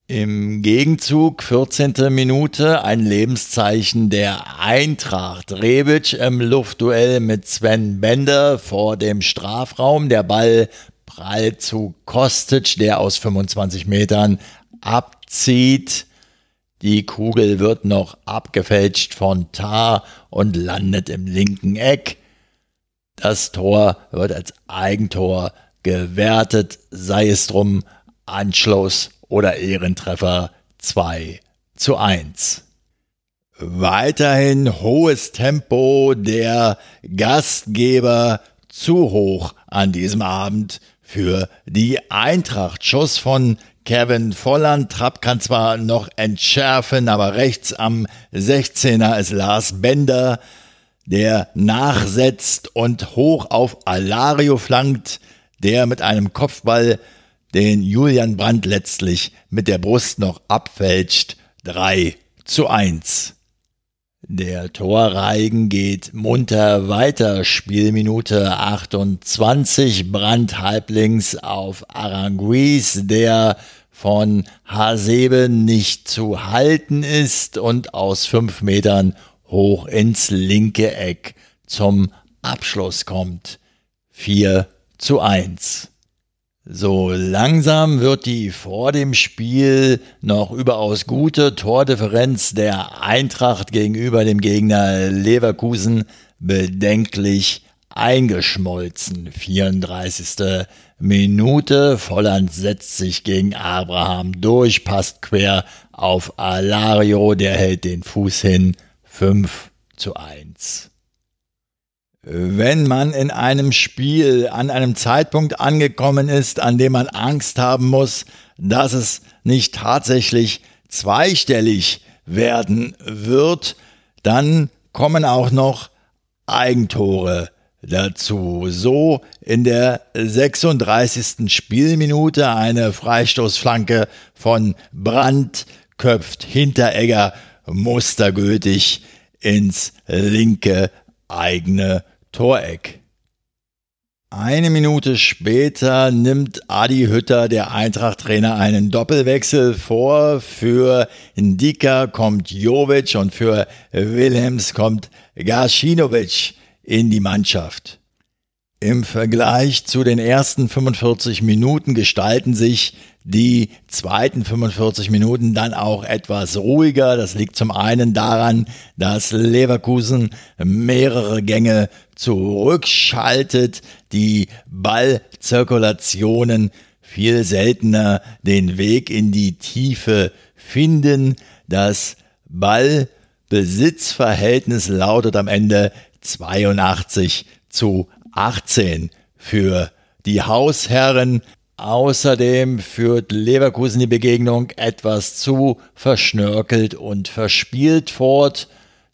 Im Gegenzug 14. Minute ein Lebenszeichen der Eintracht. Rebic im Luftduell mit Sven Bender vor dem Strafraum. Der Ball prallt zu Kostic, der aus 25 Metern abzieht. Die Kugel wird noch abgefälscht von Tar und landet im linken Eck. Das Tor wird als Eigentor gewertet, sei es drum Anschluss oder Ehrentreffer 2 zu 1. Weiterhin hohes Tempo der Gastgeber zu hoch an diesem Abend für die Eintracht. Schuss von Kevin Volland. Trapp kann zwar noch entschärfen, aber rechts am 16er ist Lars Bender der nachsetzt und hoch auf Alario flankt, der mit einem Kopfball den Julian Brandt letztlich mit der Brust noch abfälscht. 3 zu 1. Der Torreigen geht munter weiter. Spielminute 28. Brandt halblinks auf Aranguiz, der von Hasebe nicht zu halten ist und aus fünf Metern hoch ins linke Eck zum Abschluss kommt. 4 zu 1. So langsam wird die vor dem Spiel noch überaus gute Tordifferenz der Eintracht gegenüber dem Gegner Leverkusen bedenklich eingeschmolzen. 34. Minute. Volland setzt sich gegen Abraham durch, passt quer auf Alario, der hält den Fuß hin 5 zu 1. Wenn man in einem Spiel an einem Zeitpunkt angekommen ist, an dem man Angst haben muss, dass es nicht tatsächlich zweistellig werden wird, dann kommen auch noch Eigentore dazu. So in der 36. Spielminute eine Freistoßflanke von Brandt köpft Hinteregger mustergültig ins linke eigene Toreck. Eine Minute später nimmt Adi Hütter, der Eintracht-Trainer, einen Doppelwechsel vor. Für Ndika kommt Jovic und für Wilhelms kommt Gacinovic in die Mannschaft. Im Vergleich zu den ersten 45 Minuten gestalten sich die zweiten 45 Minuten dann auch etwas ruhiger. Das liegt zum einen daran, dass Leverkusen mehrere Gänge zurückschaltet, die Ballzirkulationen viel seltener den Weg in die Tiefe finden. Das Ball-Besitzverhältnis lautet am Ende 82 zu 18 für die Hausherren. Außerdem führt Leverkusen die Begegnung etwas zu verschnörkelt und verspielt fort.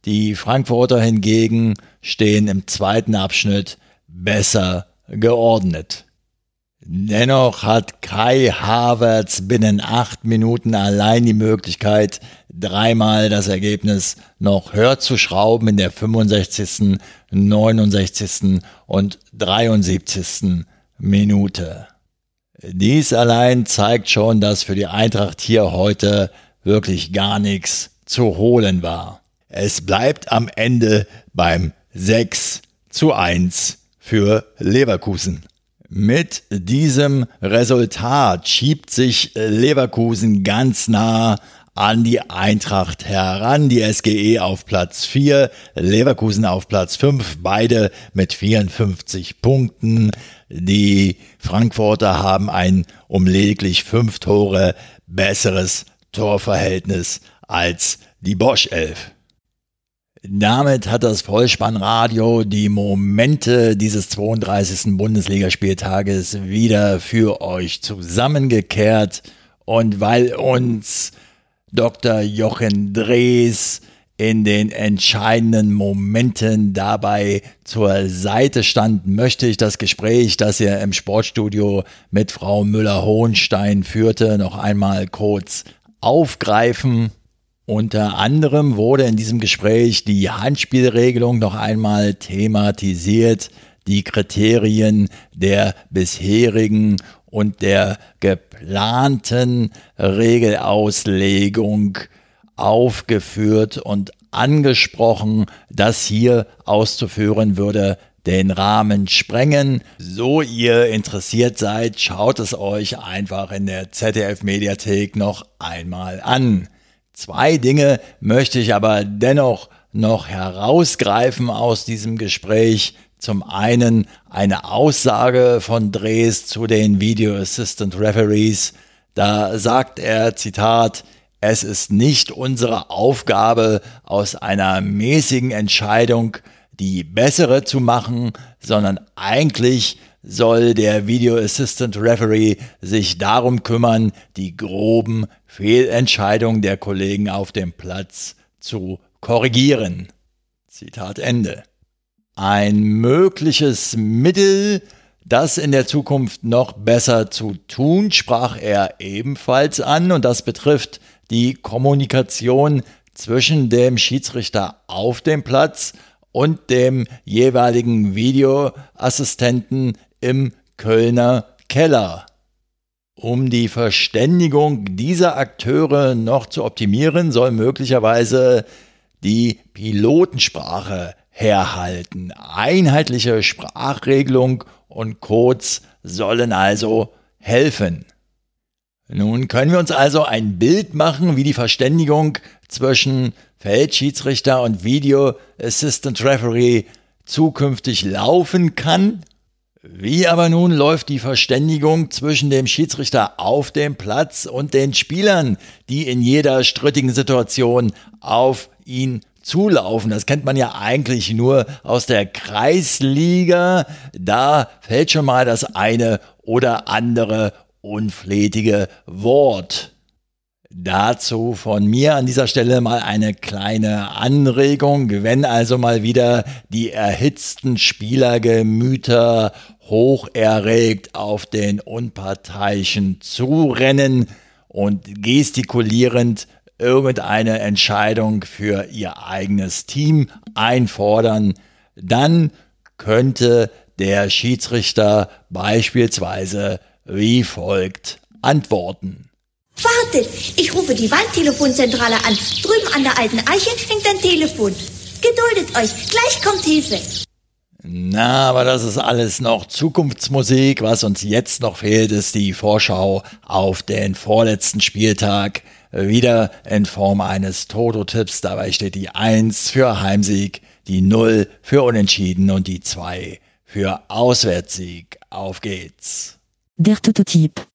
Die Frankfurter hingegen stehen im zweiten Abschnitt besser geordnet. Dennoch hat Kai Havertz binnen acht Minuten allein die Möglichkeit, dreimal das Ergebnis noch höher zu schrauben in der 65., 69. und 73. Minute. Dies allein zeigt schon, dass für die Eintracht hier heute wirklich gar nichts zu holen war. Es bleibt am Ende beim 6 zu 1 für Leverkusen. Mit diesem Resultat schiebt sich Leverkusen ganz nah an die Eintracht heran. Die SGE auf Platz 4, Leverkusen auf Platz 5, beide mit 54 Punkten. Die Frankfurter haben ein um lediglich fünf Tore besseres Torverhältnis als die Bosch 11. Damit hat das Vollspannradio die Momente dieses 32. Bundesligaspieltages wieder für euch zusammengekehrt. Und weil uns Dr. Jochen Drees in den entscheidenden Momenten dabei zur Seite stand, möchte ich das Gespräch, das er im Sportstudio mit Frau Müller-Hohenstein führte, noch einmal kurz aufgreifen. Unter anderem wurde in diesem Gespräch die Handspielregelung noch einmal thematisiert, die Kriterien der bisherigen und der geplanten Regelauslegung aufgeführt und angesprochen, das hier auszuführen würde den Rahmen sprengen. So ihr interessiert seid, schaut es euch einfach in der ZDF Mediathek noch einmal an. Zwei Dinge möchte ich aber dennoch noch herausgreifen aus diesem Gespräch. Zum einen eine Aussage von Drees zu den Video Assistant Referees. Da sagt er, Zitat, es ist nicht unsere Aufgabe, aus einer mäßigen Entscheidung die bessere zu machen, sondern eigentlich soll der Video Assistant Referee sich darum kümmern, die groben Fehlentscheidungen der Kollegen auf dem Platz zu korrigieren. Zitat Ende. Ein mögliches Mittel, das in der Zukunft noch besser zu tun, sprach er ebenfalls an und das betrifft die Kommunikation zwischen dem Schiedsrichter auf dem Platz und dem jeweiligen Videoassistenten im Kölner Keller. Um die Verständigung dieser Akteure noch zu optimieren, soll möglicherweise die Pilotensprache herhalten. Einheitliche Sprachregelung und Codes sollen also helfen. Nun können wir uns also ein Bild machen, wie die Verständigung zwischen Feldschiedsrichter und Video Assistant Referee zukünftig laufen kann. Wie aber nun läuft die Verständigung zwischen dem Schiedsrichter auf dem Platz und den Spielern, die in jeder strittigen Situation auf ihn zulaufen? Das kennt man ja eigentlich nur aus der Kreisliga. Da fällt schon mal das eine oder andere unflätige Wort. Dazu von mir an dieser Stelle mal eine kleine Anregung. Wenn also mal wieder die erhitzten Spielergemüter hoch erregt auf den Unparteiischen zurennen und gestikulierend irgendeine Entscheidung für ihr eigenes Team einfordern, dann könnte der Schiedsrichter beispielsweise wie folgt antworten. Wartet, ich rufe die Wandtelefonzentrale an. Drüben an der alten Eiche hängt ein Telefon. Geduldet euch, gleich kommt Hilfe. Na, aber das ist alles noch Zukunftsmusik. Was uns jetzt noch fehlt, ist die Vorschau auf den vorletzten Spieltag. Wieder in Form eines Toto-Tipps. Dabei steht die 1 für Heimsieg, die 0 für Unentschieden und die 2 für Auswärtssieg. Auf geht's. Der Toto-Tipp.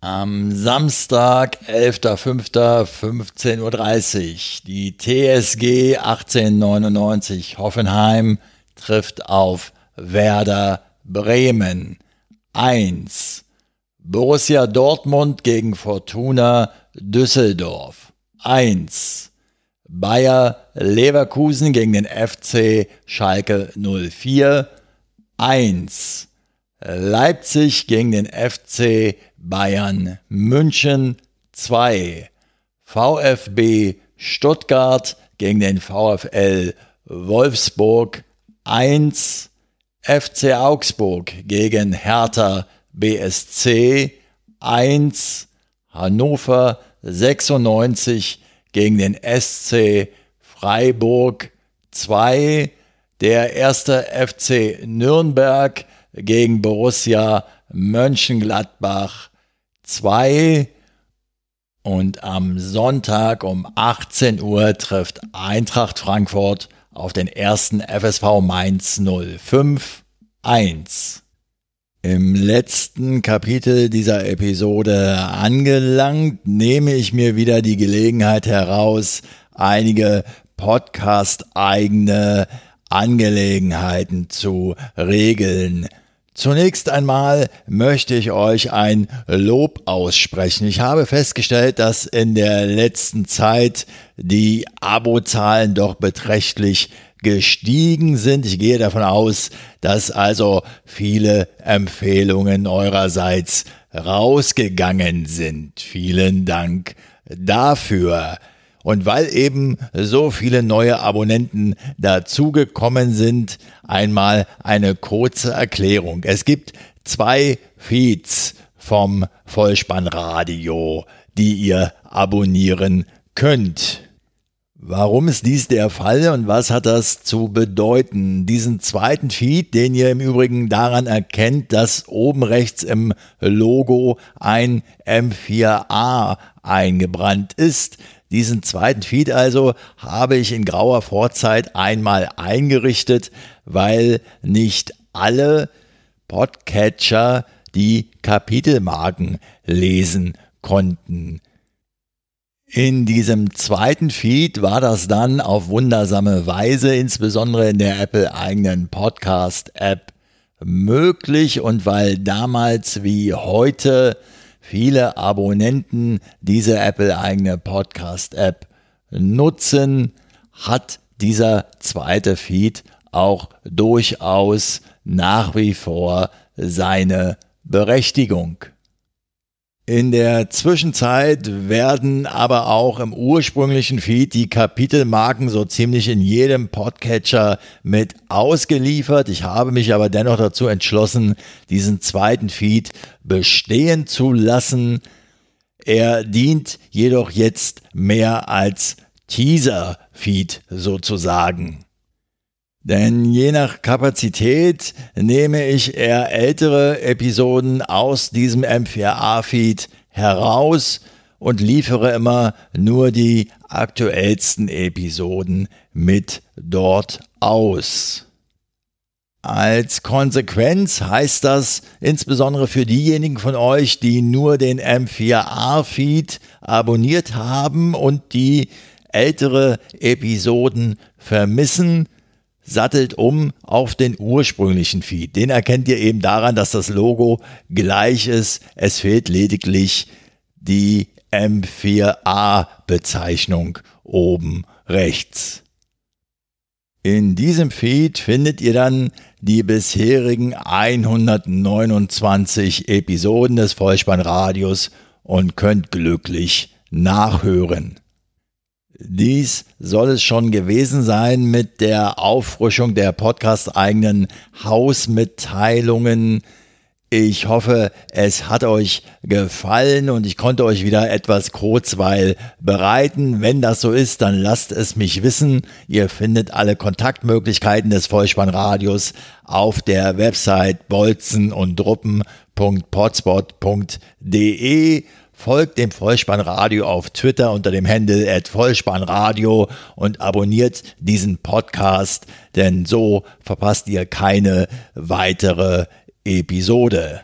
Am Samstag, 11.05.15.30 Uhr, die TSG 1899 Hoffenheim trifft auf Werder Bremen. 1. Borussia Dortmund gegen Fortuna Düsseldorf. 1. Bayer Leverkusen gegen den FC Schalke 04. 1. Leipzig gegen den FC Bayern München 2. VfB Stuttgart gegen den VfL Wolfsburg 1. FC Augsburg gegen Hertha BSC 1. Hannover 96 gegen den SC Freiburg 2. Der erste FC Nürnberg gegen Borussia Mönchengladbach 2 und am Sonntag um 18 Uhr trifft Eintracht Frankfurt auf den ersten FSV Mainz 05 1. Im letzten Kapitel dieser Episode angelangt, nehme ich mir wieder die Gelegenheit heraus, einige Podcast-eigene Angelegenheiten zu regeln. Zunächst einmal möchte ich euch ein Lob aussprechen. Ich habe festgestellt, dass in der letzten Zeit die Abozahlen doch beträchtlich gestiegen sind. Ich gehe davon aus, dass also viele Empfehlungen eurerseits rausgegangen sind. Vielen Dank dafür. Und weil eben so viele neue Abonnenten dazugekommen sind, einmal eine kurze Erklärung. Es gibt zwei Feeds vom Vollspannradio, die ihr abonnieren könnt. Warum ist dies der Fall und was hat das zu bedeuten? Diesen zweiten Feed, den ihr im Übrigen daran erkennt, dass oben rechts im Logo ein M4A eingebrannt ist, diesen zweiten Feed also habe ich in grauer Vorzeit einmal eingerichtet, weil nicht alle Podcatcher die Kapitelmarken lesen konnten. In diesem zweiten Feed war das dann auf wundersame Weise, insbesondere in der Apple eigenen Podcast-App, möglich und weil damals wie heute viele Abonnenten diese Apple-eigene Podcast-App nutzen, hat dieser zweite Feed auch durchaus nach wie vor seine Berechtigung. In der Zwischenzeit werden aber auch im ursprünglichen Feed die Kapitelmarken so ziemlich in jedem Podcatcher mit ausgeliefert. Ich habe mich aber dennoch dazu entschlossen, diesen zweiten Feed bestehen zu lassen. Er dient jedoch jetzt mehr als Teaser-Feed sozusagen. Denn je nach Kapazität nehme ich eher ältere Episoden aus diesem M4A-Feed heraus und liefere immer nur die aktuellsten Episoden mit dort aus. Als Konsequenz heißt das insbesondere für diejenigen von euch, die nur den M4A-Feed abonniert haben und die ältere Episoden vermissen, sattelt um auf den ursprünglichen Feed. Den erkennt ihr eben daran, dass das Logo gleich ist. Es fehlt lediglich die M4A-Bezeichnung oben rechts. In diesem Feed findet ihr dann die bisherigen 129 Episoden des Vollspannradios und könnt glücklich nachhören. Dies soll es schon gewesen sein mit der Auffrischung der podcast-eigenen Hausmitteilungen. Ich hoffe, es hat euch gefallen und ich konnte euch wieder etwas Kurzweil bereiten. Wenn das so ist, dann lasst es mich wissen. Ihr findet alle Kontaktmöglichkeiten des Vollspannradios auf der Website bolzen und Folgt dem Vollspannradio auf Twitter unter dem Handle Vollspannradio und abonniert diesen Podcast, denn so verpasst ihr keine weitere Episode.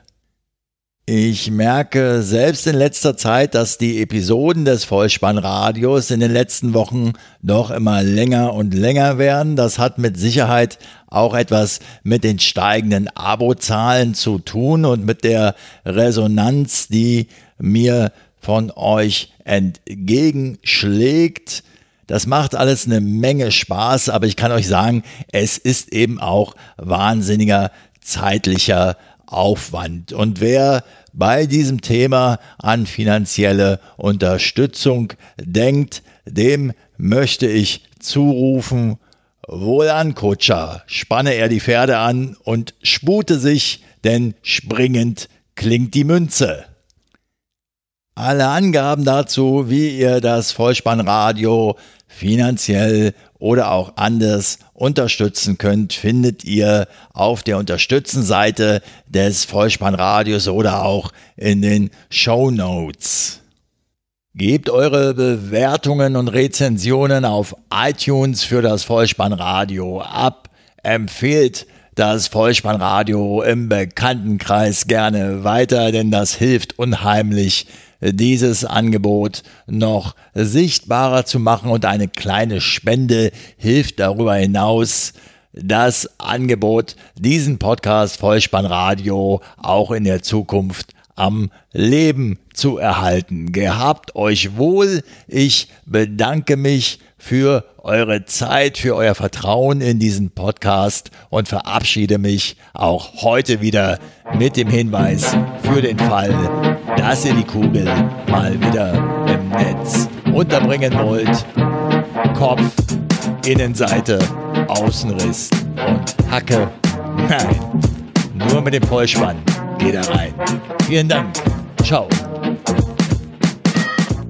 Ich merke selbst in letzter Zeit, dass die Episoden des Vollspannradios in den letzten Wochen doch immer länger und länger werden. Das hat mit Sicherheit auch etwas mit den steigenden Abozahlen zu tun und mit der Resonanz, die mir von euch entgegenschlägt. Das macht alles eine Menge Spaß, aber ich kann euch sagen, es ist eben auch wahnsinniger zeitlicher Aufwand. Und wer bei diesem Thema an finanzielle Unterstützung denkt, dem möchte ich zurufen, wohlan Kutscher, spanne er die Pferde an und spute sich, denn springend klingt die Münze. Alle Angaben dazu, wie ihr das Vollspannradio finanziell oder auch anders unterstützen könnt, findet ihr auf der Unterstützenseite des Vollspannradios oder auch in den Show Notes. Gebt eure Bewertungen und Rezensionen auf iTunes für das Vollspannradio ab, empfehlt das Vollspannradio im Bekanntenkreis gerne weiter, denn das hilft unheimlich, dieses Angebot noch sichtbarer zu machen und eine kleine Spende hilft darüber hinaus, das Angebot, diesen Podcast Vollspannradio auch in der Zukunft am Leben zu erhalten. Gehabt euch wohl. Ich bedanke mich für eure Zeit, für euer Vertrauen in diesen Podcast und verabschiede mich auch heute wieder mit dem Hinweis für den Fall, dass ihr die Kugel mal wieder im Netz unterbringen wollt. Kopf, Innenseite, Außenriss und Hacke. Nein, nur mit dem Vollspann geht er rein. Vielen Dank. Ciao.